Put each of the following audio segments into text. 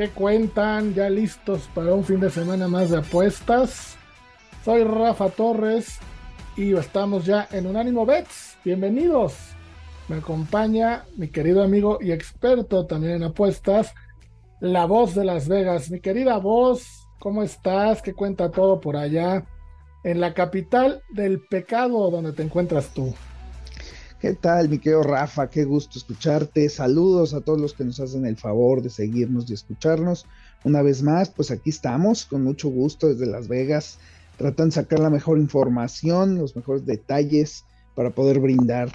¿Qué cuentan? ¿Ya listos para un fin de semana más de apuestas? Soy Rafa Torres y estamos ya en Unánimo Bets. Bienvenidos. Me acompaña mi querido amigo y experto también en apuestas, la voz de Las Vegas. Mi querida voz, ¿cómo estás? ¿Qué cuenta todo por allá? En la capital del pecado donde te encuentras tú. ¿Qué tal, mi querido Rafa? Qué gusto escucharte. Saludos a todos los que nos hacen el favor de seguirnos y escucharnos. Una vez más, pues aquí estamos con mucho gusto desde Las Vegas, tratan de sacar la mejor información, los mejores detalles para poder brindar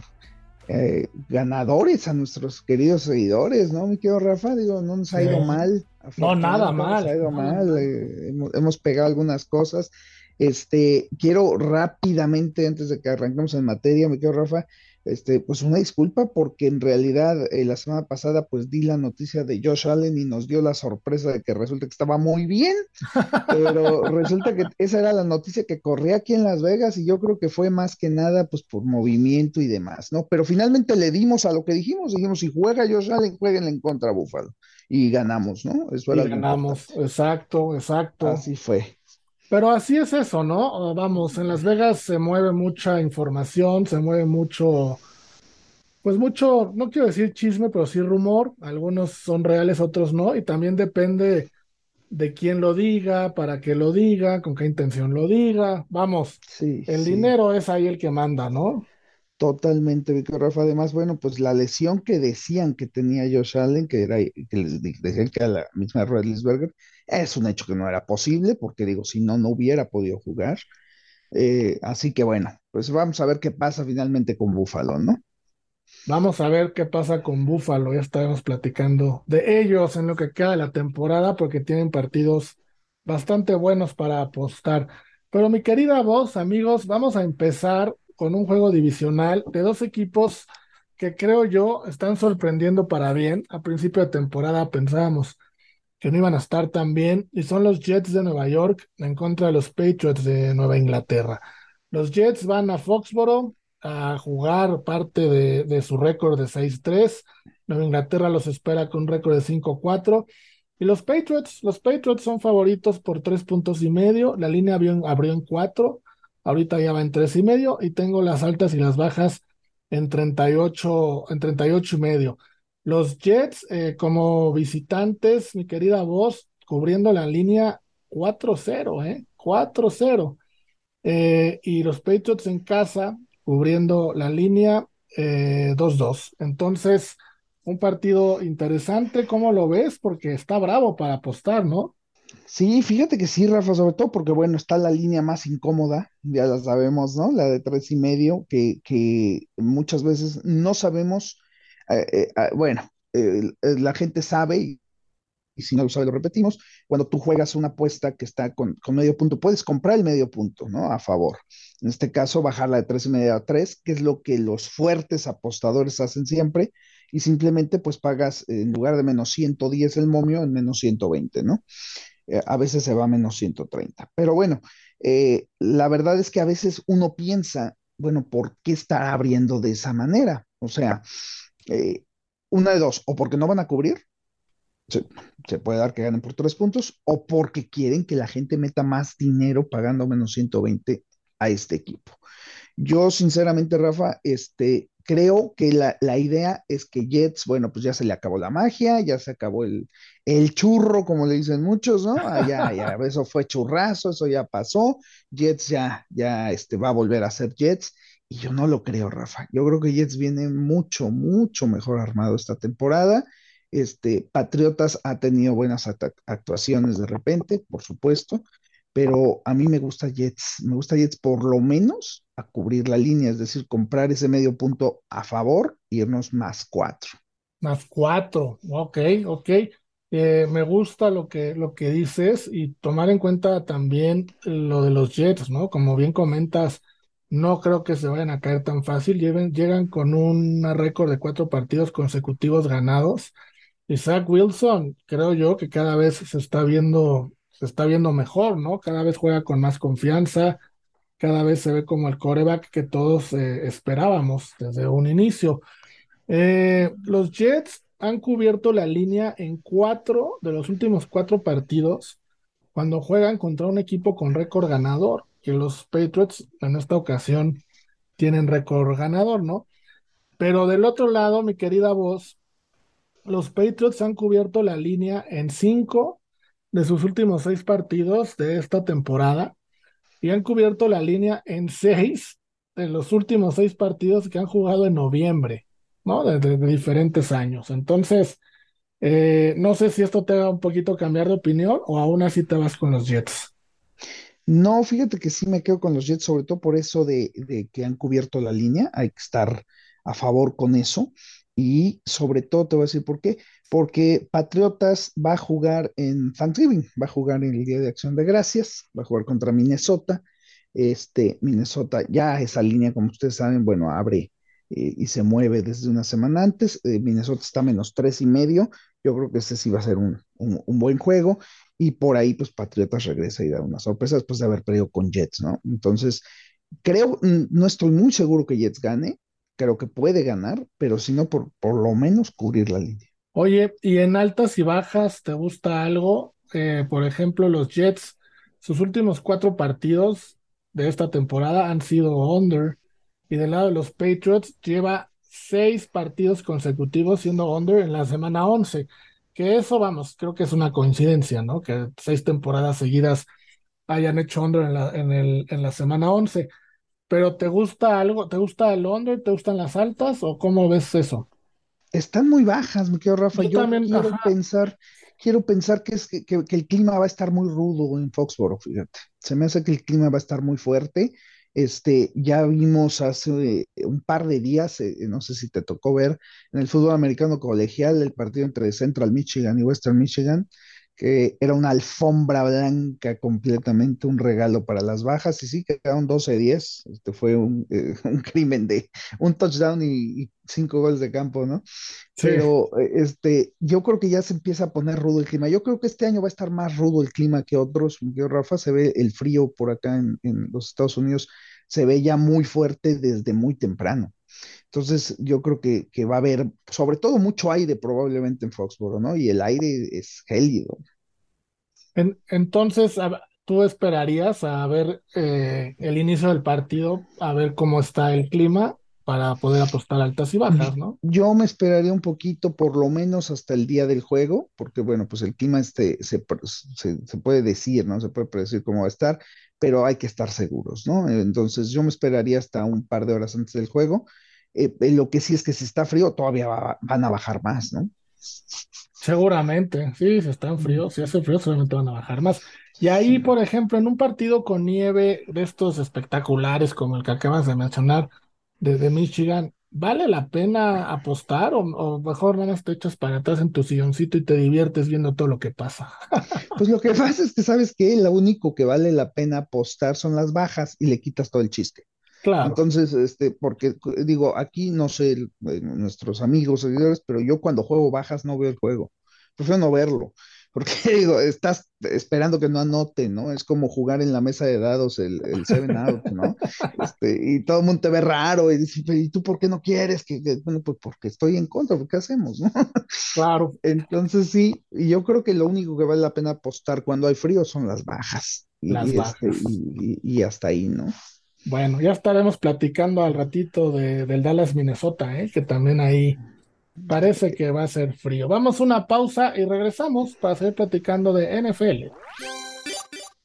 eh, ganadores a nuestros queridos seguidores, ¿no, mi querido Rafa? Digo, no nos ha ido mal. No, nada mal. Nos ha ido mal. Eh, hemos, hemos, pegado algunas cosas. Este, quiero rápidamente, antes de que arranquemos en materia, mi querido Rafa, este, pues una disculpa porque en realidad eh, la semana pasada pues di la noticia de Josh Allen y nos dio la sorpresa de que resulta que estaba muy bien, pero resulta que esa era la noticia que corría aquí en Las Vegas y yo creo que fue más que nada pues por movimiento y demás, ¿no? Pero finalmente le dimos a lo que dijimos, dijimos si juega Josh Allen, jueguen en contra Búfalo y ganamos, ¿no? Eso y ganamos, exacto, exacto. Así fue. Pero así es eso, ¿no? Vamos, en Las Vegas se mueve mucha información, se mueve mucho, pues mucho, no quiero decir chisme, pero sí rumor. Algunos son reales, otros no. Y también depende de quién lo diga, para qué lo diga, con qué intención lo diga. Vamos, sí, el dinero es ahí el que manda, ¿no? Totalmente, Víctor Rafa. Además, bueno, pues la lesión que decían que tenía Josh Allen, que era, que les decían que era la misma Redlisberger, es un hecho que no era posible, porque digo, si no, no hubiera podido jugar. Eh, así que bueno, pues vamos a ver qué pasa finalmente con Búfalo, ¿no? Vamos a ver qué pasa con Búfalo. Ya estaremos platicando de ellos en lo que queda de la temporada, porque tienen partidos bastante buenos para apostar. Pero mi querida voz, amigos, vamos a empezar con un juego divisional de dos equipos que creo yo están sorprendiendo para bien. A principio de temporada pensábamos que no iban a estar tan bien y son los Jets de Nueva York en contra de los Patriots de Nueva Inglaterra. Los Jets van a Foxboro a jugar parte de, de su récord de 6-3. Nueva Inglaterra los espera con un récord de 5-4. Y los Patriots, los Patriots son favoritos por tres puntos y medio. La línea abrió, abrió en cuatro. Ahorita ya va en tres y medio y tengo las altas y las bajas en 38, en 38 y medio. Los Jets eh, como visitantes, mi querida voz, cubriendo la línea 4-0, ¿eh? 4-0. Eh, y los Patriots en casa cubriendo la línea 2-2. Eh, Entonces, un partido interesante, ¿cómo lo ves? Porque está bravo para apostar, ¿no? Sí, fíjate que sí, Rafa, sobre todo porque, bueno, está la línea más incómoda, ya la sabemos, ¿no? La de tres y medio, que, que muchas veces no sabemos, eh, eh, ah, bueno, la gente sabe, y, si no lo sabe, lo repetimos, cuando tú juegas una apuesta que está con, con, medio punto, puedes comprar el medio punto, ¿no? A favor. En este caso, bajarla de tres y medio a tres, que es lo que los fuertes apostadores hacen siempre, y simplemente pues pagas, en lugar de menos 110 el momio, en menos 120, ¿no? Eh, a veces se va a menos 130. Pero bueno, eh, la verdad es que a veces uno piensa, bueno, ¿por qué está abriendo de esa manera? O sea, eh, una de dos, o porque no van a cubrir, se, se, puede dar que ganen por tres puntos, o porque quieren que la gente meta más dinero pagando menos 120 a este equipo. Yo, sinceramente, Rafa, este, creo que la, la, idea es que Jets, bueno, pues ya se le acabó la magia, ya se acabó el, el churro, como le dicen muchos, ¿no? Ah, ya, ya, eso fue churrazo, eso ya pasó, Jets ya, ya este, va a volver a ser Jets, y yo no lo creo, Rafa. Yo creo que Jets viene mucho, mucho mejor armado esta temporada. Este, Patriotas ha tenido buenas actuaciones de repente, por supuesto, pero a mí me gusta Jets, me gusta Jets por lo menos a cubrir la línea, es decir, comprar ese medio punto a favor y irnos más cuatro. Más cuatro, ok, ok. Eh, me gusta lo que, lo que dices y tomar en cuenta también lo de los Jets, ¿no? Como bien comentas, no creo que se vayan a caer tan fácil. llegan con un récord de cuatro partidos consecutivos ganados. Zach Wilson, creo yo que cada vez se está viendo, se está viendo mejor, ¿no? Cada vez juega con más confianza, cada vez se ve como el coreback que todos eh, esperábamos desde un inicio. Eh, los Jets han cubierto la línea en cuatro de los últimos cuatro partidos cuando juegan contra un equipo con récord ganador, que los Patriots en esta ocasión tienen récord ganador, ¿no? Pero del otro lado, mi querida voz, los Patriots han cubierto la línea en cinco de sus últimos seis partidos de esta temporada y han cubierto la línea en seis de los últimos seis partidos que han jugado en noviembre. ¿no? De, diferentes años. Entonces, eh, no sé si esto te va un poquito cambiar de opinión o aún así te vas con los Jets. No, fíjate que sí me quedo con los Jets, sobre todo por eso de, que han cubierto la línea. Hay que estar a favor con eso. Y sobre todo te voy a decir por qué. Porque Patriotas va a jugar en Thanksgiving, va a jugar en el Día de Acción de Gracias, va a jugar contra Minnesota. Este, Minnesota, ya esa línea, como ustedes saben, bueno, abre y se mueve desde una semana antes. Eh, Minnesota está menos tres y medio. Yo creo que este sí va a ser un, buen juego. Y por ahí, pues Patriotas regresa y da una sorpresa después de haber perdido con Jets, ¿no? Entonces, creo, no estoy muy seguro que Jets gane. Creo que puede ganar, pero si no, por, por lo menos cubrir la línea. Oye, ¿y en altas y bajas te gusta algo? Eh, por ejemplo, los Jets, sus últimos cuatro partidos de esta temporada han sido under. Y del lado de los Patriots, lleva seis partidos consecutivos siendo under en la semana 11. Que eso, vamos, creo que es una coincidencia, ¿no? Que seis temporadas seguidas hayan hecho under en la, en el, en la semana 11. Pero ¿te gusta algo? ¿Te gusta el under? ¿Te gustan las altas? ¿O cómo ves eso? Están muy bajas, me quedo Rafa. Yo, también, quiero pensar, quiero pensar que, es que, que, el clima va a estar muy rudo en Foxboro, fíjate. Se me hace que el clima va a estar muy fuerte este, ya vimos hace un par de días, eh, no sé si te tocó ver, en el fútbol americano colegial, el partido entre Central Michigan y Western Michigan, que era una alfombra blanca completamente, un regalo para las bajas, y sí, quedaron 12-10, este fue un, eh, un, crimen de un touchdown y, cinco goles de campo, ¿no? Pero eh, este, yo creo que ya se empieza a poner rudo el clima. Yo creo que este año va a estar más rudo el clima que otros. Yo, Rafa, se ve el frío por acá en, en los Estados Unidos, se ve ya muy fuerte desde muy temprano. Entonces, yo creo que, que, va a haber, sobre todo, mucho aire probablemente en Foxboro, ¿no? Y el aire es gélido. entonces, tú esperarías a ver eh, el inicio del partido, a ver cómo está el clima para poder apostar altas y bajas, ¿no? Yo me esperaría un poquito, por lo menos hasta el día del juego, porque bueno, pues el clima este se, se, se puede decir, ¿no? Se puede predecir cómo va a estar, pero hay que estar seguros, ¿no? Entonces yo me esperaría hasta un par de horas antes del juego eh, lo que sí es que si está frío, todavía van a bajar más, ¿no? Seguramente, sí, si está frío, si hace frío, seguramente van a bajar más. Y ahí, por ejemplo, en un partido con nieve de estos espectaculares como el que acabas de mencionar, desde Michigan, ¿vale la pena apostar o, mejor nada más te echas para atrás en tu silloncito y te diviertes viendo todo lo que pasa? pues lo que pasa es que sabes que lo único que vale la pena apostar son las bajas y le quitas todo el chiste. Entonces, este, porque digo, aquí no sé nuestros amigos, seguidores, pero yo cuando juego bajas no veo el juego. Prefiero no verlo. Porque digo, estás esperando que no anote, ¿no? Es como jugar en la mesa de dados el, el Seven Out, ¿no? Este, y todo el mundo te ve raro y dice, ¿y tú por qué no quieres? Que, bueno, pues porque estoy en contra, ¿qué hacemos, no? Claro. Entonces sí, y yo creo que lo único que vale la pena apostar cuando hay frío son las bajas. Las y, bajas. Este, y hasta ahí, ¿no? Bueno, ya estaremos platicando al ratito de, del Dallas, Minnesota, ¿eh? que también ahí parece que va a ser frío. Vamos a una pausa y regresamos para seguir platicando de NFL.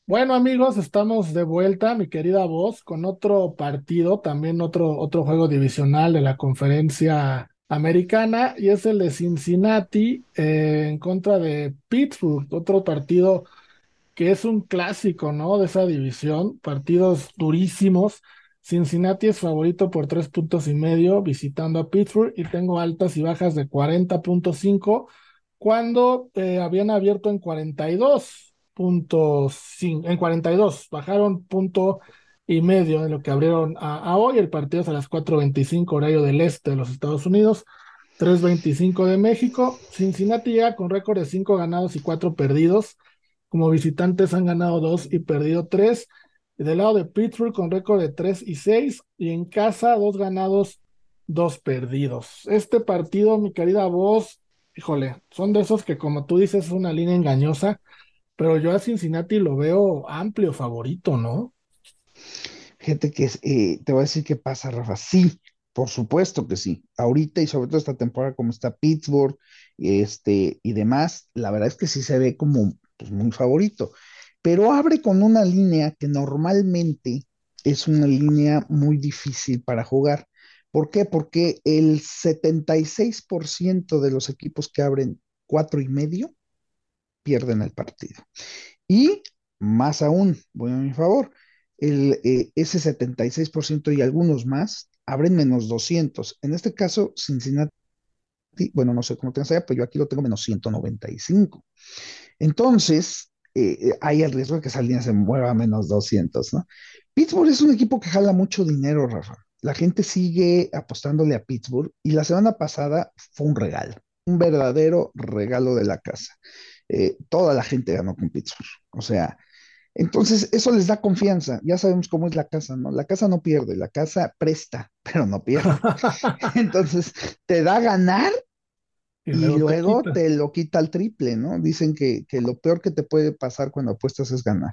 Bueno amigos, estamos de vuelta, mi querida voz, con otro partido, también otro, otro juego divisional de la conferencia americana, y es el de Cincinnati eh, en contra de Pittsburgh, otro partido que es un clásico, ¿no? De esa división, partidos durísimos. Cincinnati es favorito por tres puntos y medio visitando a Pittsburgh y tengo altas y bajas de 40.5 cuando eh, habían abierto en 42 puntos, en 42, bajaron punto y medio de lo que abrieron a, hoy. El partido es a las 4.25 horario del este de los Estados Unidos, 3.25 de México. Cincinnati llega con récord de 5 ganados y 4 perdidos. Como visitantes han ganado 2 y perdido 3. Del lado de Pittsburgh con récord de 3 y 6. Y en casa 2 ganados, 2 perdidos. Este partido, mi querida voz, híjole, son de esos que como tú dices es una línea engañosa. Pero yo a Cincinnati lo veo amplio favorito, ¿no? Gente que eh, te voy a decir qué pasa, Rafa. Sí, por supuesto que sí. Ahorita y sobre todo esta temporada como está Pittsburgh este, y demás, la verdad es que sí se ve como pues, muy favorito. Pero abre con una línea que normalmente es una línea muy difícil para jugar. ¿Por qué? Porque el 76% de los equipos que abren cuatro y medio pierden el partido. Y más aún, voy a mi favor, el, eh, ese 76% y algunos más abren menos 200. En este caso, Cincinnati, bueno, no sé cómo tengas allá, pero yo aquí lo tengo menos 195. Entonces, eh, eh, hay el riesgo de que esa línea se mueva a menos 200, ¿no? Pittsburgh es un equipo que jala mucho dinero, Rafa. La gente sigue apostándole a Pittsburgh y la semana pasada fue un regalo, un verdadero regalo de la casa. toda la gente ganó con Pittsburgh. O sea, entonces, eso les da confianza. Ya sabemos cómo es la casa, ¿no? La casa no pierde, la casa presta, pero no pierde. Entonces, te da ganar y, luego, te, lo quita al triple, ¿no? Dicen que, lo peor que te puede pasar cuando apuestas es ganar.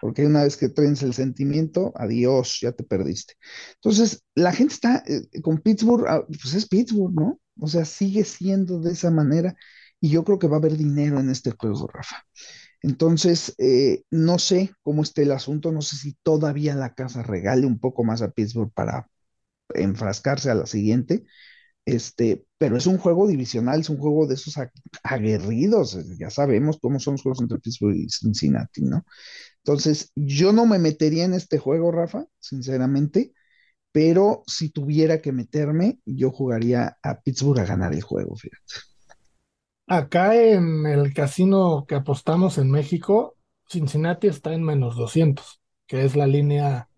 Porque una vez que traes el sentimiento, adiós, ya te perdiste. Entonces, la gente está eh, con Pittsburgh, ah, pues es Pittsburgh, ¿no? O sea, sigue siendo de esa manera y yo creo que va a haber dinero en este juego, Rafa. Entonces, eh, no sé cómo esté el asunto, no sé si todavía la casa regale un poco más a Pittsburgh para enfrascarse a la siguiente, este, pero es un juego divisional, es un juego de esos aguerridos, eh, ya sabemos cómo son los juegos entre Pittsburgh y Cincinnati, ¿no? Entonces, yo no me metería en este juego, Rafa, sinceramente, pero si tuviera que meterme, yo jugaría a Pittsburgh a ganar el juego, fíjate. Acá en el casino que apostamos en México, Cincinnati está en menos 200, que es la línea,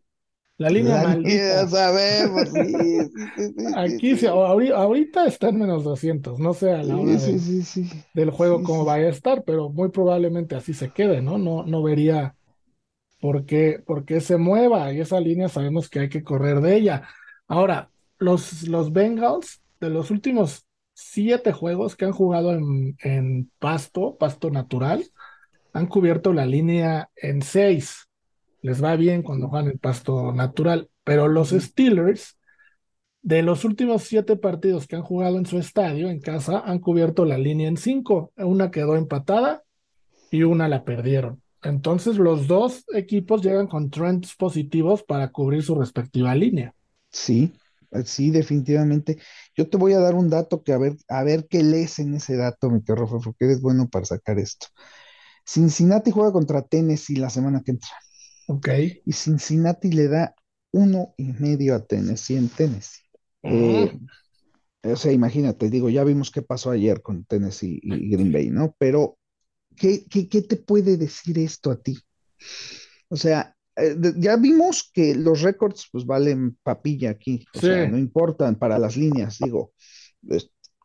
la línea maldita. sabemos, sí, Aquí sí, ahorita está en menos 200, no sé a la hora del juego cómo vaya a estar, pero muy probablemente así se quede, ¿no? No, no vería por qué, por qué se mueva y esa línea sabemos que hay que correr de ella. Ahora, los, los Bengals de los últimos siete juegos que han jugado en, pasto, pasto natural, han cubierto la línea en seis. Les va bien cuando juegan en pasto natural, pero los Steelers, de los últimos siete partidos que han jugado en su estadio, en casa, han cubierto la línea en cinco. Una quedó empatada y una la perdieron. Entonces los dos equipos llegan con trends positivos para cubrir su respectiva línea. Sí, Sí, definitivamente. Yo te voy a dar un dato que a ver, a ver qué lees en ese dato, mi querido porque eres bueno para sacar esto. Cincinnati juega contra Tennessee la semana que entra. Ok. Y Cincinnati le da uno y medio a Tennessee en Tennessee. Ah. Eh, o sea, imagínate, digo, ya vimos qué pasó ayer con Tennessee y Green Bay, ¿no? Pero, ¿qué, qué, qué te puede decir esto a ti? O sea, eh, ya vimos que los récords pues valen papilla aquí, o sea, no importan para las líneas, digo,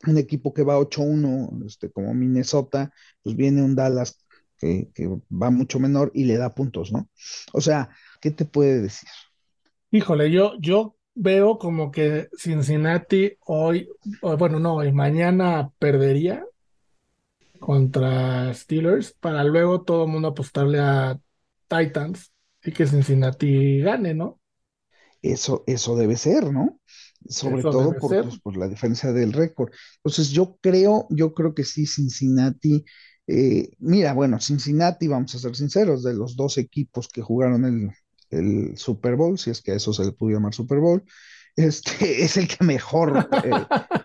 un equipo que va 8-1, este, como Minnesota, pues viene un Dallas que, va mucho menor y le da puntos, ¿no? O sea, ¿qué te puede decir? Híjole, yo, yo veo como que Cincinnati hoy, bueno, no, hoy, mañana perdería contra Steelers para luego todo el mundo apostarle a Titans y que Cincinnati gane, ¿no? Eso, eso debe ser, ¿no? Sobre todo por, pues, por, la diferencia del récord. Entonces, yo creo, yo creo que sí, Cincinnati. Eh, mira, bueno, Cincinnati, vamos a ser sinceros, de los dos equipos que jugaron el, el Super Bowl, si es que a eso se le pudo llamar Super Bowl, este, es el que mejor eh,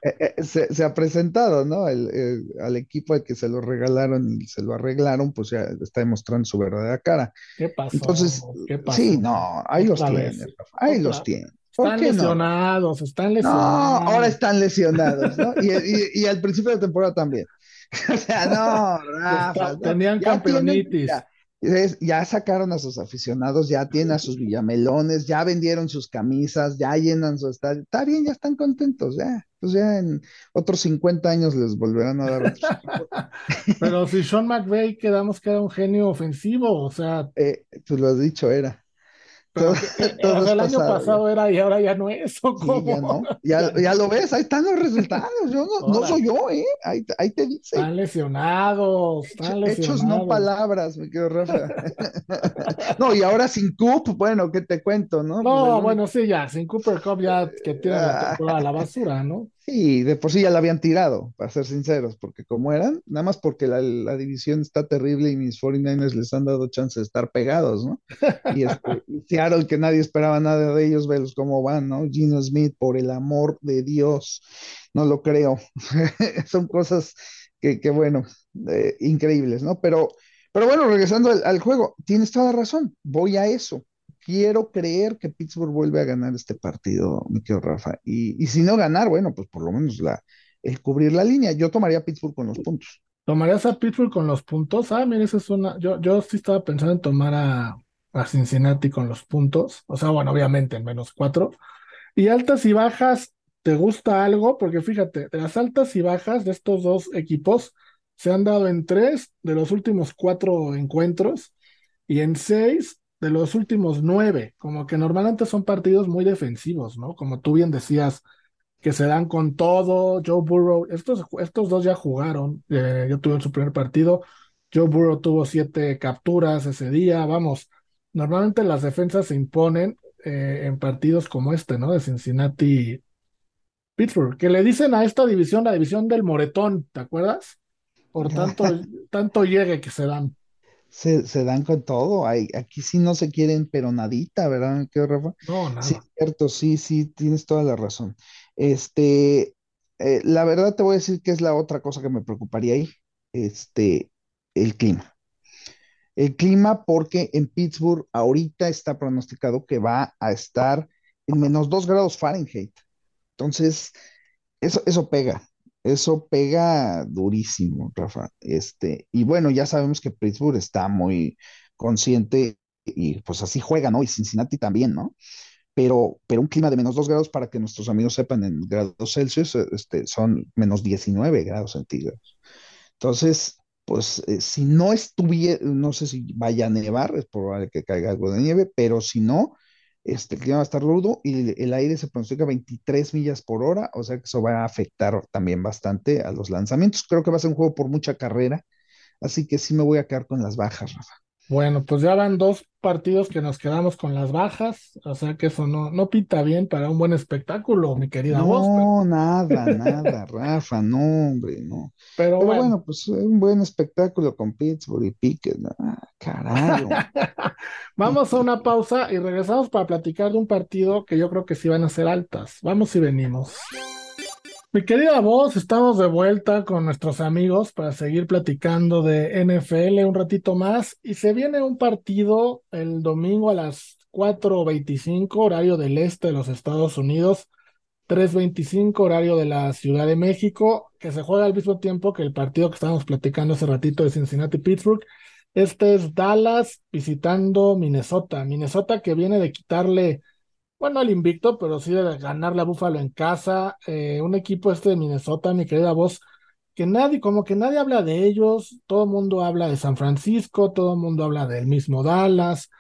eh, se, ha presentado, ¿no? El, al equipo al que se lo regalaron y se lo arreglaron, pues ya está demostrando su verdadera cara. ¿Qué pasó? Entonces, sí, no, ahí los tiene, ahí los tiene. Están lesionados, están lesionados. No, ahora están lesionados, ¿no? Y, y, al principio de la temporada también. o sea, no, Rafa. Tenían campeonitis ya sacaron a sus aficionados, ya tienen a sus villamelones, ya vendieron sus camisas, ya llenan su estadio. Está bien, ya están contentos, ya. Pues ya en otros 50 años les volverán a dar Pero si Sean McVay quedamos que era un genio ofensivo, o sea. Eh, pues lo has dicho, era. Todo, el año pasado era y ahora ya no es. ya, ya, lo ves, ahí están los resultados. Yo no, soy yo, ¿eh? Ahí, te dice. Están lesionados, están lesionados. Hechos no palabras, me quedo Rafa. no, y ahora sin Cup, bueno, ¿qué te cuento, no? No, pues bueno, sí, ya, sin Cooper Cup ya que tiene la, a la basura, ¿no? Sí, de por sí ya la habían tirado, para ser sinceros, porque como eran, nada más porque la, división está terrible y mis 49ers les han dado chance de estar pegados, ¿no? Y, este, Seattle, que nadie esperaba nada de ellos, velos cómo van, ¿no? Gino Smith, por el amor de Dios, no lo creo. Son cosas que, que bueno, eh, increíbles, ¿no? Pero, pero bueno, regresando al, al juego, tienes toda la razón, voy a eso quiero creer que Pittsburgh vuelve a ganar este partido, mi querido Rafa. Y, si no ganar, bueno, pues por lo menos el cubrir la línea. Yo tomaría a Pittsburgh con los puntos. ¿Tomarías a Pittsburgh con los puntos? Ah, mira, esa es una. Yo, yo sí estaba pensando en tomar a, a Cincinnati con los puntos. O sea, bueno, obviamente en menos cuatro. Y altas y bajas, ¿te gusta algo? Porque fíjate, de las altas y bajas de estos dos equipos se han dado en tres de los últimos cuatro encuentros y en seis de los últimos nueve, como que normalmente son partidos muy defensivos, ¿no? Como tú bien decías, que se dan con todo, Joe Burrow, estos, estos dos ya jugaron, eh, yo tuve su primer partido, Joe Burrow tuvo siete capturas ese día, vamos, normalmente las defensas se imponen eh, en partidos como este, ¿no? De Cincinnati Pittsburgh, que le dicen a esta división la división del moretón, ¿te acuerdas? Por tanto, tanto llegue que se dan se, dan con todo. Aquí sí no se quieren, pero nadita, ¿verdad, qué Rafa? No, nada. Sí, cierto, sí, sí, tienes toda la razón. Este, eh, la verdad te voy a decir que es la otra cosa que me preocuparía ahí, este, el clima. El clima, porque en Pittsburgh ahorita está pronosticado que va a estar en menos dos grados Fahrenheit. Entonces, eso, eso pega. Eso pega durísimo, Rafa. Este, y bueno, ya sabemos que Pittsburgh está muy consciente y pues así juega, ¿no? Y Cincinnati también, ¿no? Pero, pero un clima de menos 2 grados, para que nuestros amigos sepan, en grados Celsius este, son menos 19 grados centígrados. Entonces, pues eh, si no estuviera, no sé si vaya a nevar, es probable que caiga algo de nieve, pero si no, este, el clima va a estar rudo y el, aire se pronostica 23 millas por hora, o sea que eso va a afectar también bastante a los lanzamientos. Creo que va a ser un juego por mucha carrera, así que sí me voy a quedar con las bajas, Rafa. Bueno, pues ya van dos partidos que nos quedamos con las bajas, o sea que eso no, no pinta bien para un buen espectáculo, mi querida voz. No, nada, nada, Rafa, no, hombre, no. Pero, bueno. pues un buen espectáculo con Pittsburgh y Pickett, ah, carajo. Vamos a una pausa y regresamos para platicar de un partido que yo creo que sí van a ser altas. Vamos y venimos. Mi querida voz, estamos de vuelta con nuestros amigos para seguir platicando de NFL un ratito más y se viene un partido el domingo a las 4.25 horario del este de los Estados Unidos, 3.25 horario de la Ciudad de México, que se juega al mismo tiempo que el partido que estábamos platicando hace ratito de Cincinnati-Pittsburgh. Este es Dallas visitando Minnesota. Minnesota que viene de quitarle bueno, el invicto, pero sí de ganarle a Búfalo en casa. Eh, un equipo este de Minnesota, mi querida voz, que nadie, como que nadie habla de ellos, todo el mundo habla de San Francisco, todo el mundo habla del mismo Dallas,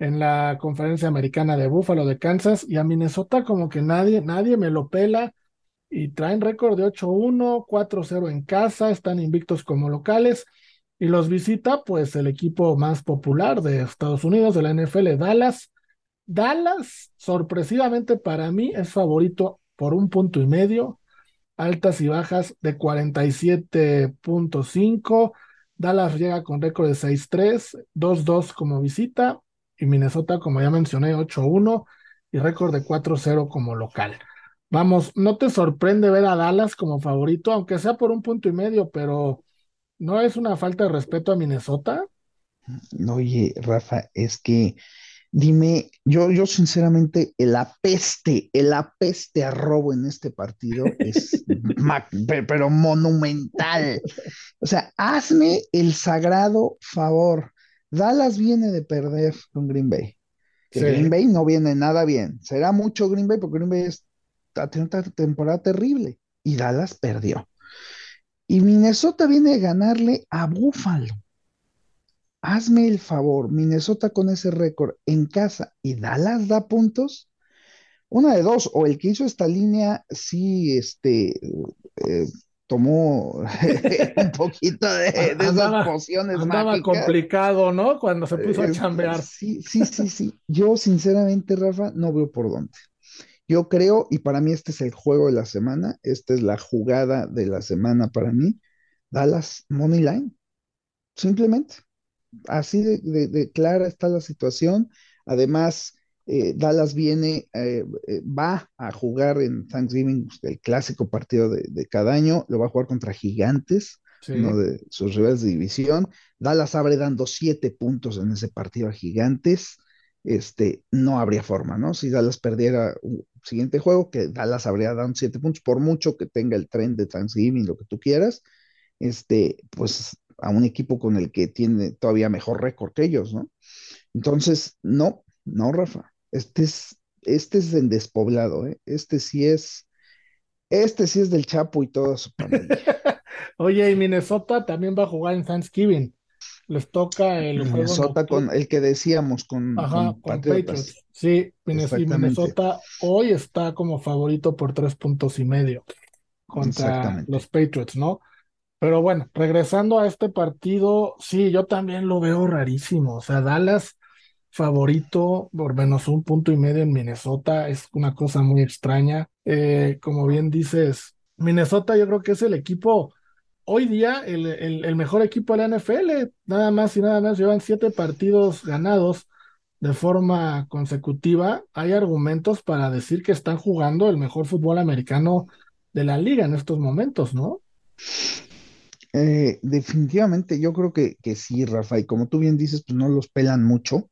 en la conferencia americana de Búfalo de Kansas, y a Minnesota como que nadie, nadie me lo pela, y traen récord de 8-1, 4-0 en casa, están invictos como locales, y los visita pues el equipo más popular de Estados Unidos, de la NFL, Dallas, Dallas, sorpresivamente para mí, es favorito por un punto y medio, altas y bajas de 47.5. Dallas llega con récord de 6-3, 2-2 como visita, y Minnesota, como ya mencioné, 8-1 y récord de 4-0 como local. Vamos, ¿no te sorprende ver a Dallas como favorito, aunque sea por un punto y medio, pero no es una falta de respeto a Minnesota? No, oye, Rafa, es que Dime, yo, yo sinceramente, el apeste, el apeste a robo en este partido es, pero monumental. O sea, hazme el sagrado favor. Dallas viene de perder con Green Bay. Green Bay no viene nada bien. Será mucho Green Bay porque Green Bay ha tenido una temporada terrible y Dallas perdió. Y Minnesota viene a ganarle a Buffalo hazme el favor, Minnesota con ese récord en casa y Dallas da puntos. Una de dos, o el que hizo esta línea sí este, eh, tomó un poquito de, esas pociones andaba complicado, ¿no? Cuando se puso a chambear. Sí, sí, sí, sí. Yo sinceramente, Rafa, no veo por dónde. Yo creo, y para mí este es el juego de la semana, esta es la jugada de la semana para mí, Dallas Money Line. Simplemente así de, clara está la situación. Además, eh, Dallas viene, eh, eh, va a jugar en Thanksgiving pues, el clásico partido de, cada año, lo va a jugar contra Gigantes, uno de sus rivales de división. Dallas abre dando siete puntos en ese partido a Gigantes. Este, no habría forma, ¿no? Si Dallas perdiera un siguiente juego, que Dallas habría dado siete puntos, por mucho que tenga el tren de Thanksgiving, lo que tú quieras, este, pues a un equipo con el que tiene todavía mejor récord que ellos, ¿no? Entonces, no, no, Rafa, este es, este es en despoblado, ¿eh? Este sí es, este sí es del Chapo y toda su familia. Oye, y Minnesota también va a jugar en Thanksgiving. Les toca el Minnesota con el que decíamos con, Ajá, con, Patriots. Sí, Minnesota hoy está como favorito por tres puntos y medio contra los Patriots, ¿no? Pero bueno, regresando a este partido, sí, yo también lo veo rarísimo. O sea, Dallas favorito por menos un punto y medio en Minnesota es una cosa muy extraña. Eh, como bien dices, Minnesota yo creo que es el equipo, hoy día el, el, mejor equipo de la NFL. Nada más y nada más llevan siete partidos ganados de forma consecutiva. Hay argumentos para decir que están jugando el mejor fútbol americano de la liga en estos momentos, ¿no? Eh, definitivamente, yo creo que, que, sí, Rafa, y como tú bien dices, pues no los pelan mucho.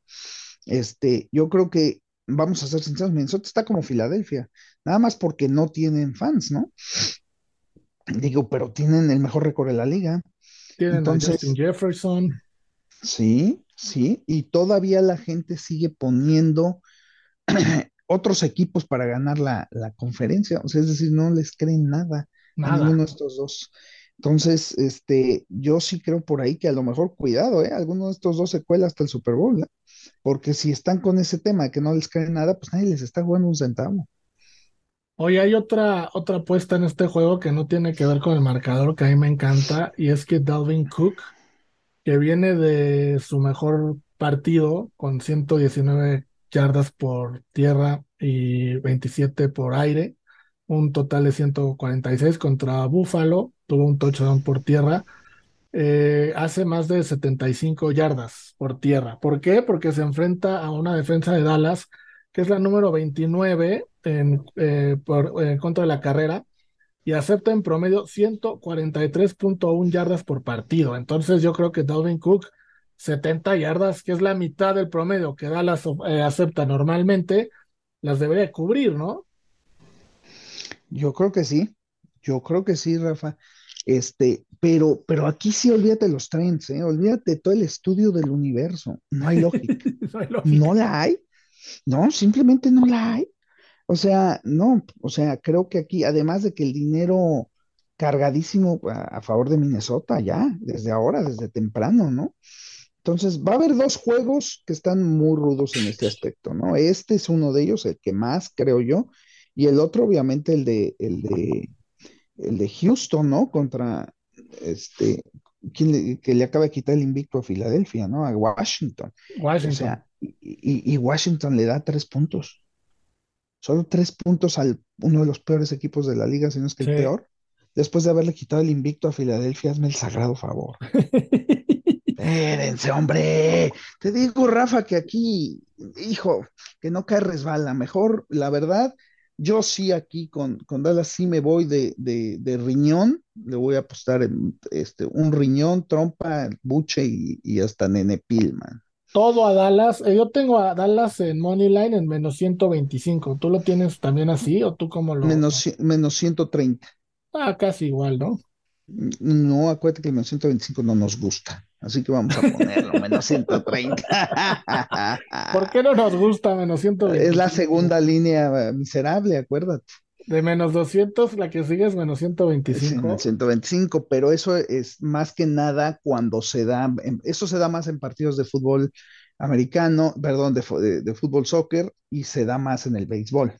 Este, yo creo que, vamos a ser sinceros, Minnesota está como Filadelfia, nada más porque no tienen fans, ¿no? Digo, pero tienen el mejor récord de la liga. Tienen Entonces, Jefferson. Sí, sí, y todavía la gente sigue poniendo otros equipos para ganar la, la, conferencia, o sea, es decir, no les creen nada, nada. a ninguno de estos dos. Entonces, este, yo sí creo por ahí que a lo mejor, cuidado, ¿eh? Alguno de estos dos se cuela hasta el Super Bowl, ¿eh? Porque si están con ese tema de que no les cae nada, pues nadie les está jugando un centavo. Hoy hay otra, otra apuesta en este juego que no tiene que ver con el marcador, que a mí me encanta, y es que Dalvin Cook, que viene de su mejor partido con 119 yardas por tierra y 27 por aire, un total de 146 contra Buffalo, tuvo un touchdown por tierra, eh, hace más de 75 yardas por tierra. ¿Por qué? Porque se enfrenta a una defensa de Dallas, que es la número 29 en, eh, en contra de la carrera, y acepta en promedio 143.1 yardas por partido. Entonces yo creo que Dalvin Cook, 70 yardas, que es la mitad del promedio que Dallas eh, acepta normalmente, las debería cubrir, ¿no? Yo creo que sí, yo creo que sí, Rafa. Este, pero, pero aquí sí olvídate los trends, ¿eh? olvídate todo el estudio del universo. No hay lógica. no, la hay. No, simplemente no la hay. O sea, no, o sea, creo que aquí, además de que el dinero cargadísimo a, a, favor de Minnesota ya, desde ahora, desde temprano, ¿no? Entonces, va a haber dos juegos que están muy rudos en este aspecto, ¿no? Este es uno de ellos, el que más, creo yo, y el otro, obviamente, el de, el de, el de Houston, ¿no? Contra este, quien que le acaba de quitar el invicto a Filadelfia, ¿no? A Washington. Washington. O sea, y, y, Washington le da tres puntos. Solo tres puntos al uno de los peores equipos de la liga, si no es que el peor. Después de haberle quitado el invicto a Filadelfia, hazme el sagrado favor. Espérense, hombre. Te digo, Rafa, que aquí, hijo, que no cae resbala. Mejor, la verdad, yo sí aquí con, con Dallas sí me voy de, de, riñón, le voy a apostar en este, un riñón, trompa, buche y, y hasta Nene Pilman. todo a Dallas. Eh, yo tengo a Dallas en Moneyline en menos 125. ¿Tú lo tienes también así o tú cómo lo...? Menos, menos 130. Ah, casi igual, ¿no? No, acuérdate que el menos 125 no nos gusta. Así que vamos a ponerlo menos 130. ¿Por qué no nos gusta menos 125? Es la segunda línea eh, miserable, acuérdate. De menos 200, la que sigue es menos 125. 125, pero eso es más que nada cuando se da, eso se da más en partidos de fútbol americano, perdón, de, fútbol soccer y se da más en el béisbol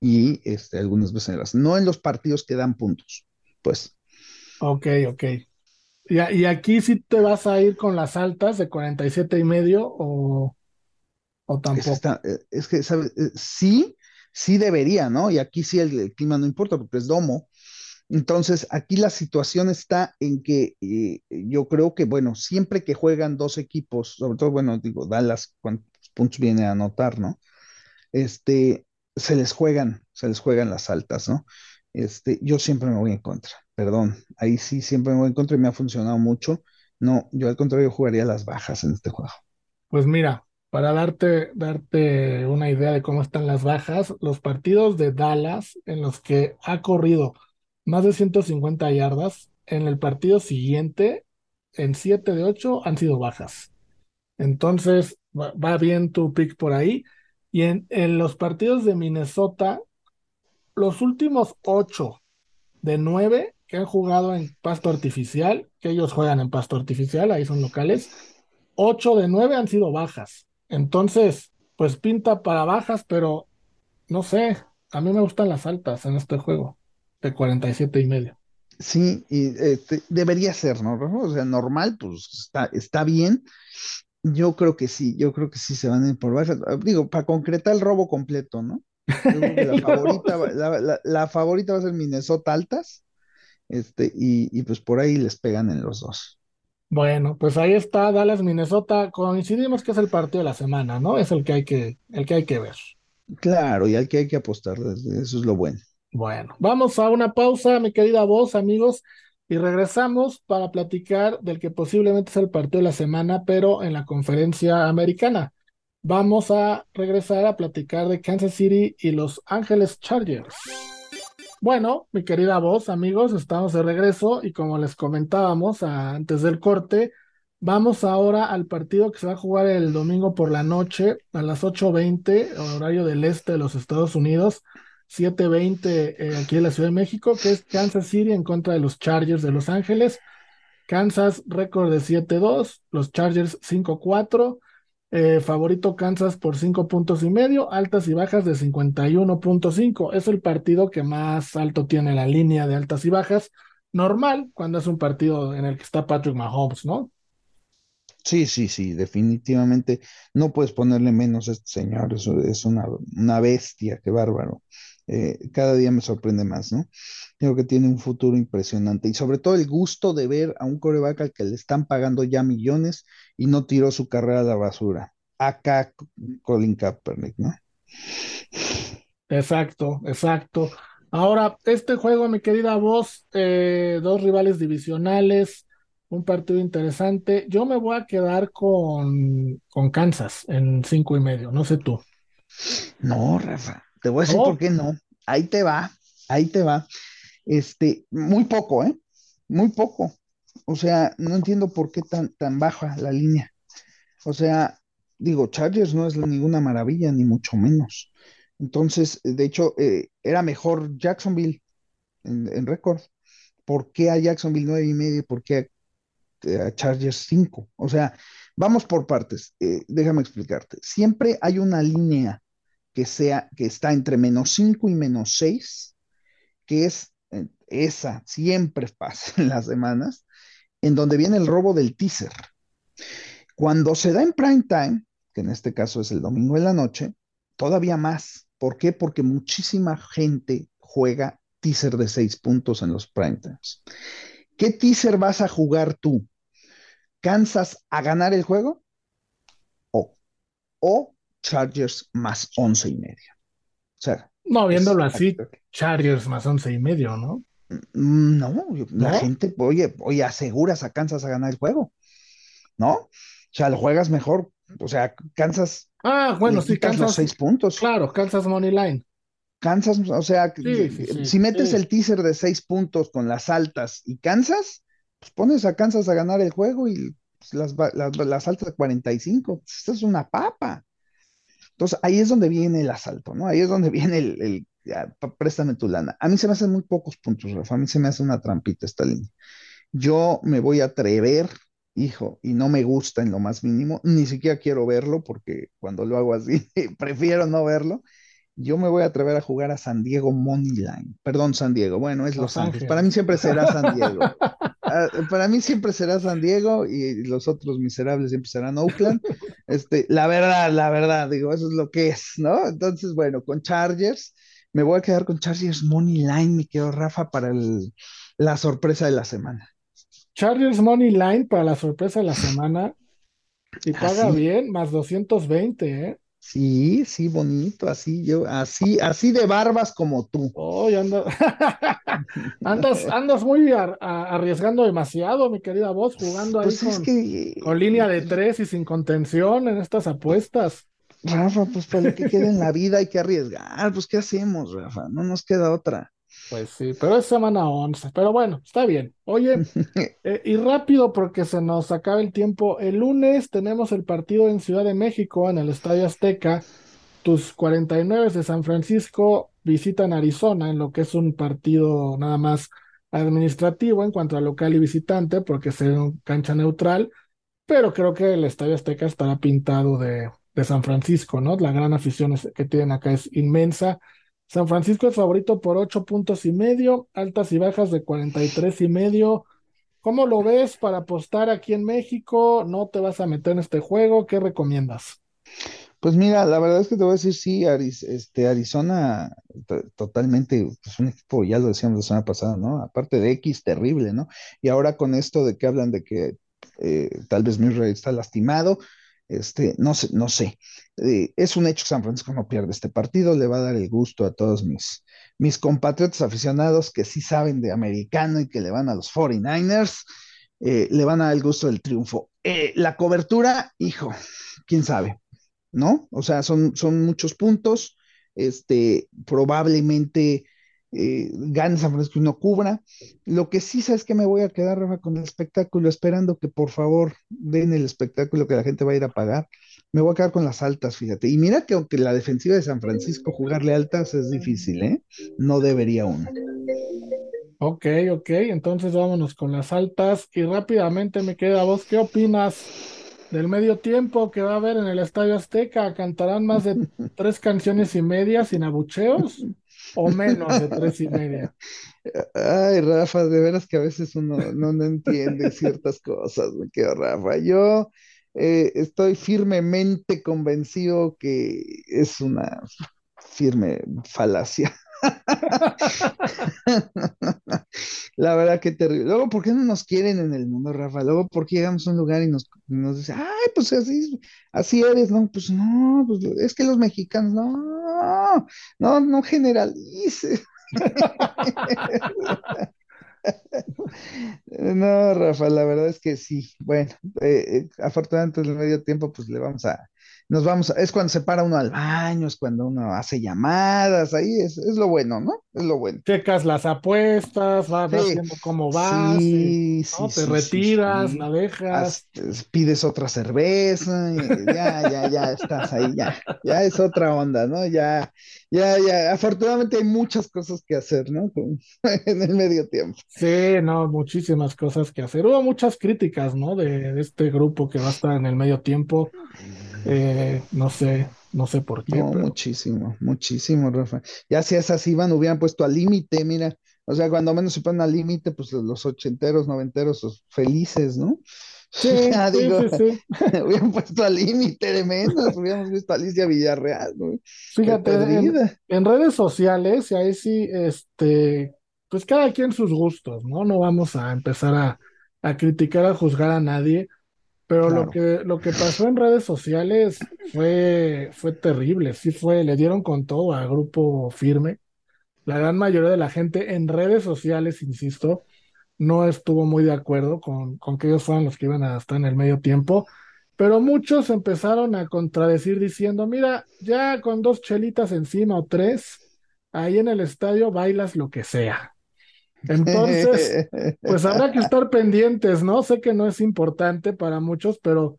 y este, algunas veces en las, no en los partidos que dan puntos, pues. Ok, ok. Y, aquí sí te vas a ir con las altas de 47 y medio o, o tampoco. Es, que, ¿sabes? Eh, sí, sí debería, ¿no? Y aquí sí el, clima no importa porque es domo. Entonces, aquí la situación está en que eh, yo creo que, bueno, siempre que juegan dos equipos, sobre todo, bueno, digo, Dallas, cuántos puntos viene a anotar, ¿no? Este, se les juegan, se les juegan las altas, ¿no? Este, yo siempre me voy en contra, perdón, ahí sí siempre me voy en contra y me ha funcionado mucho. No, yo al contrario jugaría las bajas en este juego. Pues mira, para darte, darte una idea de cómo están las bajas, los partidos de Dallas en los que ha corrido más de 150 yardas, en el partido siguiente, en 7 de 8 han sido bajas. Entonces, va, bien tu pick por ahí. Y en, en, los partidos de Minnesota, los últimos 8 de 9 que han jugado en pasto artificial, que ellos juegan en pasto artificial, ahí son locales, 8 de 9 han sido bajas. Entonces, pues pinta para bajas, pero no sé, a mí me gustan las altas en este juego, de 47 y medio. Sí, y este, debería ser, ¿no? O sea, normal, pues está, está bien. Yo creo que sí, yo creo que sí se van a ir por bajas. Digo, para concretar el robo completo, ¿no? la, favorita, la, favorita va a ser Minnesota Altas, este, y, y pues por ahí les pegan en los dos. Bueno, pues ahí está Dallas, Minnesota. Coincidimos que es el partido de la semana, ¿no? Es el que hay que, el que hay que ver. Claro, y al que hay que apostar, eso es lo bueno. Bueno, vamos a una pausa, mi querida voz, amigos, y regresamos para platicar del que posiblemente es el partido de la semana, pero en la conferencia americana. Vamos a regresar a platicar de Kansas City y Los Ángeles Chargers. Bueno, mi querida voz, amigos, estamos de regreso y como les comentábamos antes del corte, vamos ahora al partido que se va a jugar el domingo por la noche a las 8.20, horario del este de los Estados Unidos, 7.20 eh, aquí en la Ciudad de México, que es Kansas City en contra de los Chargers de Los Ángeles. Kansas récord de 7-2, los Chargers 5-4. Eh, favorito Kansas por cinco puntos y medio, altas y bajas de 51.5. Es el partido que más alto tiene la línea de altas y bajas. Normal cuando es un partido en el que está Patrick Mahomes, ¿no? Sí, sí, sí, definitivamente. No puedes ponerle menos a este señor, eso es una, una bestia, qué bárbaro. Eh, cada día me sorprende más, ¿no? Creo que tiene un futuro impresionante y sobre todo el gusto de ver a un coreback al que le están pagando ya millones y no tiró su carrera a la basura. Acá Colin Kaepernick, ¿no? Exacto, exacto. Ahora, este juego, mi querida voz, eh, dos rivales divisionales, un partido interesante. Yo me voy a quedar con, con Kansas en cinco y medio, no sé tú. No, Rafa. Te voy a decir por qué no. Ahí te va, ahí te va. Este, muy poco, ¿eh? Muy poco. O sea, no entiendo por qué tan, tan baja la línea. O sea, digo, Chargers no es ninguna maravilla, ni mucho menos. Entonces, de hecho, eh, era mejor Jacksonville en, récord. ¿Por qué a Jacksonville nueve y medio? ¿Por qué a, Chargers 5? O sea, vamos por partes. Eh, déjame explicarte. Siempre hay una línea que sea, que está entre menos 5 y menos 6, que es esa, siempre pasa en las semanas, en donde viene el robo del teaser. Cuando se da en prime time, que en este caso es el domingo en la noche, todavía más. ¿Por qué? Porque muchísima gente juega teaser de 6 puntos en los prime times. ¿Qué teaser vas a jugar tú? ¿Kansas a ganar el juego? ¿O, o Chargers más once y medio. O sea. No, viéndolo así, Chargers más once y medio, ¿no? Mm, no, la gente, oye, oye, aseguras a Kansas a ganar el juego, ¿no? O sea, lo juegas mejor O sea, Kansas. Ah, bueno, sí, Kansas. Los seis puntos. Claro, Kansas Money Line. Kansas, o sea, si metes el teaser de seis puntos con las altas y Kansas, pues pones a Kansas a ganar el juego y pues, las, las, las, altas de 45. Esto es una papa. Entonces, ahí es donde viene el asalto, ¿no? Ahí es donde viene el, el préstame tu lana. A mí se me hacen muy pocos puntos, Rafa. A mí se me hace una trampita esta línea. Yo me voy a atrever, hijo, y no me gusta en lo más mínimo, ni siquiera quiero verlo porque cuando lo hago así, prefiero no verlo. Yo me voy a atrever a jugar a San Diego Moneyline. Perdón, San Diego. Bueno, es Los, Ángeles. Para mí siempre será San Diego. Ah, para mí siempre será San Diego y los otros miserables siempre serán Oakland. Este, la verdad, la verdad, digo, eso es lo que es, ¿no? Entonces, bueno, con Chargers, me voy a quedar con Chargers Moneyline, mi querido Rafa, para la sorpresa de la semana. Chargers Money Line para la sorpresa de la semana. Y paga bien, más 220, ¿eh? Sí, sí, bonito, así yo, así, así de barbas como tú. Oh, andas, andas, andas muy arriesgando demasiado, mi querida voz, jugando ahí pues con, con, línea de tres y sin contención en estas apuestas. Rafa, pues para lo que quede en la vida hay que arriesgar, pues ¿qué hacemos, Rafa? No nos queda otra. Pues sí, pero es semana 11, pero bueno, está bien. Oye, eh, y rápido porque se nos acaba el tiempo. El lunes tenemos el partido en Ciudad de México, en el Estadio Azteca. Tus 49 de San Francisco visitan Arizona en lo que es un partido nada más administrativo en cuanto a local y visitante, porque es un cancha neutral, pero creo que el Estadio Azteca estará pintado de, de San Francisco, ¿no? La gran afición que tienen acá es inmensa. San Francisco es favorito por ocho puntos y medio, altas y bajas de cuarenta y tres y medio. ¿Cómo lo ves para apostar aquí en México? ¿No te vas a meter en este juego? ¿Qué recomiendas? Pues mira, la verdad es que te voy a decir, sí, este, Arizona totalmente, pues un equipo, ya lo decíamos la semana pasada, ¿no? Aparte de X, terrible, ¿no? Y ahora con esto de que hablan de que eh, tal vez Murray está lastimado, este, no sé, no sé. Eh, es un hecho que San Francisco no pierde este partido, le va a dar el gusto a todos mis, mis compatriotas aficionados que sí saben de americano y que le van a los 49ers, eh, le van a dar el gusto del triunfo. Eh, la cobertura, hijo, quién sabe, ¿no? O sea, son, son muchos puntos, este, probablemente eh, gane San Francisco y no cubra. Lo que sí sabes que me voy a quedar, Rafa, con el espectáculo, esperando que por favor den el espectáculo que la gente va a ir a pagar. Me voy a quedar con las altas, fíjate. Y mira que aunque la defensiva de San Francisco jugarle altas es difícil, ¿eh? No debería uno. Ok, ok, entonces vámonos con las altas y rápidamente me queda vos, ¿qué opinas del medio tiempo que va a haber en el Estadio Azteca? ¿Cantarán más de tres canciones y media sin abucheos? O menos de tres y media. Ay, Rafa, de veras que a veces uno no, entiende ciertas cosas, me quedo Rafa. Yo eh, estoy firmemente convencido que es una firme falacia. La verdad que terrible. Luego, ¿por qué no nos quieren en el mundo, Rafa? Luego, ¿por qué llegamos a un lugar y nos, nos dicen, ay, pues así, así eres? No, pues no, pues es que los mexicanos, no, no, no generalice. No, Rafa, la verdad es que sí. Bueno, eh, eh, afortunadamente en el medio tiempo, pues le vamos a, nos vamos, a, es cuando se para uno al baño, es cuando uno hace llamadas, ahí es, es lo bueno, ¿no? Es lo bueno. Checas las apuestas, vas viendo cómo vas, sí, ¿no? te retiras, la dejas. pides otra cerveza, ya, ya, ya estás ahí, ya, ya es otra onda, ¿no? Ya, ya, ya, afortunadamente hay muchas cosas que hacer, ¿no? en el medio tiempo. Sí, no, muchísimas cosas que hacer. Hubo muchas críticas, ¿no? De, de este grupo que va a estar en el medio tiempo. Eh, no sé, no sé por qué. Muchísimo, muchísimo, Rafa. Ya si es así, van, hubieran puesto al límite, mira. O sea, cuando menos se ponen al límite, pues los ochenteros, noventeros, pues, felices, ¿no? Sí, digo, sí, hubieran puesto al límite de menos, hubiéramos visto a Alicia Villarreal, ¿no? Fíjate, en, en, redes sociales, y ahí sí, este, pues cada quien sus gustos, ¿no? No vamos a empezar a, a criticar, a juzgar a nadie pero lo que, lo que pasó en redes sociales fue, fue terrible, sí fue, le dieron con todo a grupo firme. La gran mayoría de la gente en redes sociales, insisto, no estuvo muy de acuerdo con, con que ellos fueran los que iban a estar en el medio tiempo. pero muchos empezaron a contradecir diciendo, mira, ya con dos chelitas encima o tres, ahí en el estadio bailas lo que sea. Entonces, pues habrá que estar pendientes, ¿no? Sé que no es importante para muchos, pero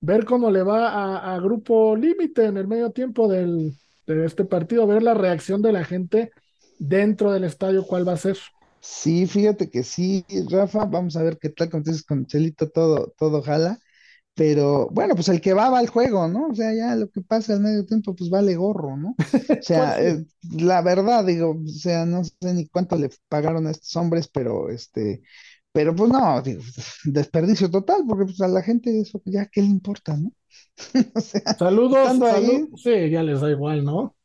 ver cómo le va a, Grupo Límite en el medio tiempo del, de este partido, ver la reacción de la gente dentro del estadio, cuál va a ser. Sí, fíjate que sí, Rafa, vamos a ver qué tal, como dices, con Chelito todo, todo jala. Pero bueno, pues el que va va al juego, ¿no? O sea, ya lo que pasa al medio tiempo, pues vale gorro, ¿no? O sea, pues eh, la verdad, digo, o sea, no sé ni cuánto le pagaron a estos hombres, pero este, pero pues no, digo, desperdicio total, porque pues a la gente eso ya qué le importa, ¿no? o sea, saludos, sí, ya les da igual, ¿no?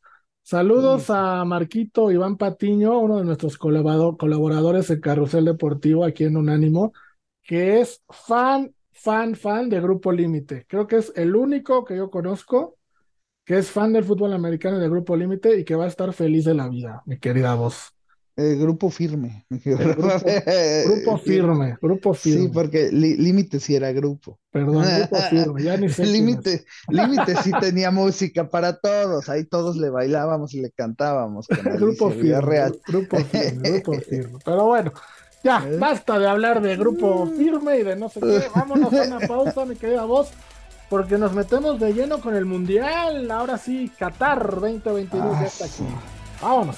Saludos a Marquito Iván Patiño, uno de nuestros colaboradores en Carrusel Deportivo aquí en Unánimo, que es fan fan, fan de Grupo Límite. Creo que es el único que yo conozco que es fan del fútbol americano de Grupo Límite y que va a estar feliz de la vida, mi querida voz. grupo firme. grupo, firme, grupo firme. Sí, porque límite sí era grupo. Perdón, grupo firme, ya ni sé. Límite, límite sí tenía música para todos, ahí todos le bailábamos y le cantábamos. grupo firme, grupo firme, grupo firme. Pero bueno, ya, ¿Eh? basta de hablar de grupo firme y de no sé qué. Vámonos a una pausa, mi querida voz, porque nos metemos de lleno con el Mundial. Ahora sí, Qatar 2022 ya está aquí. Vámonos.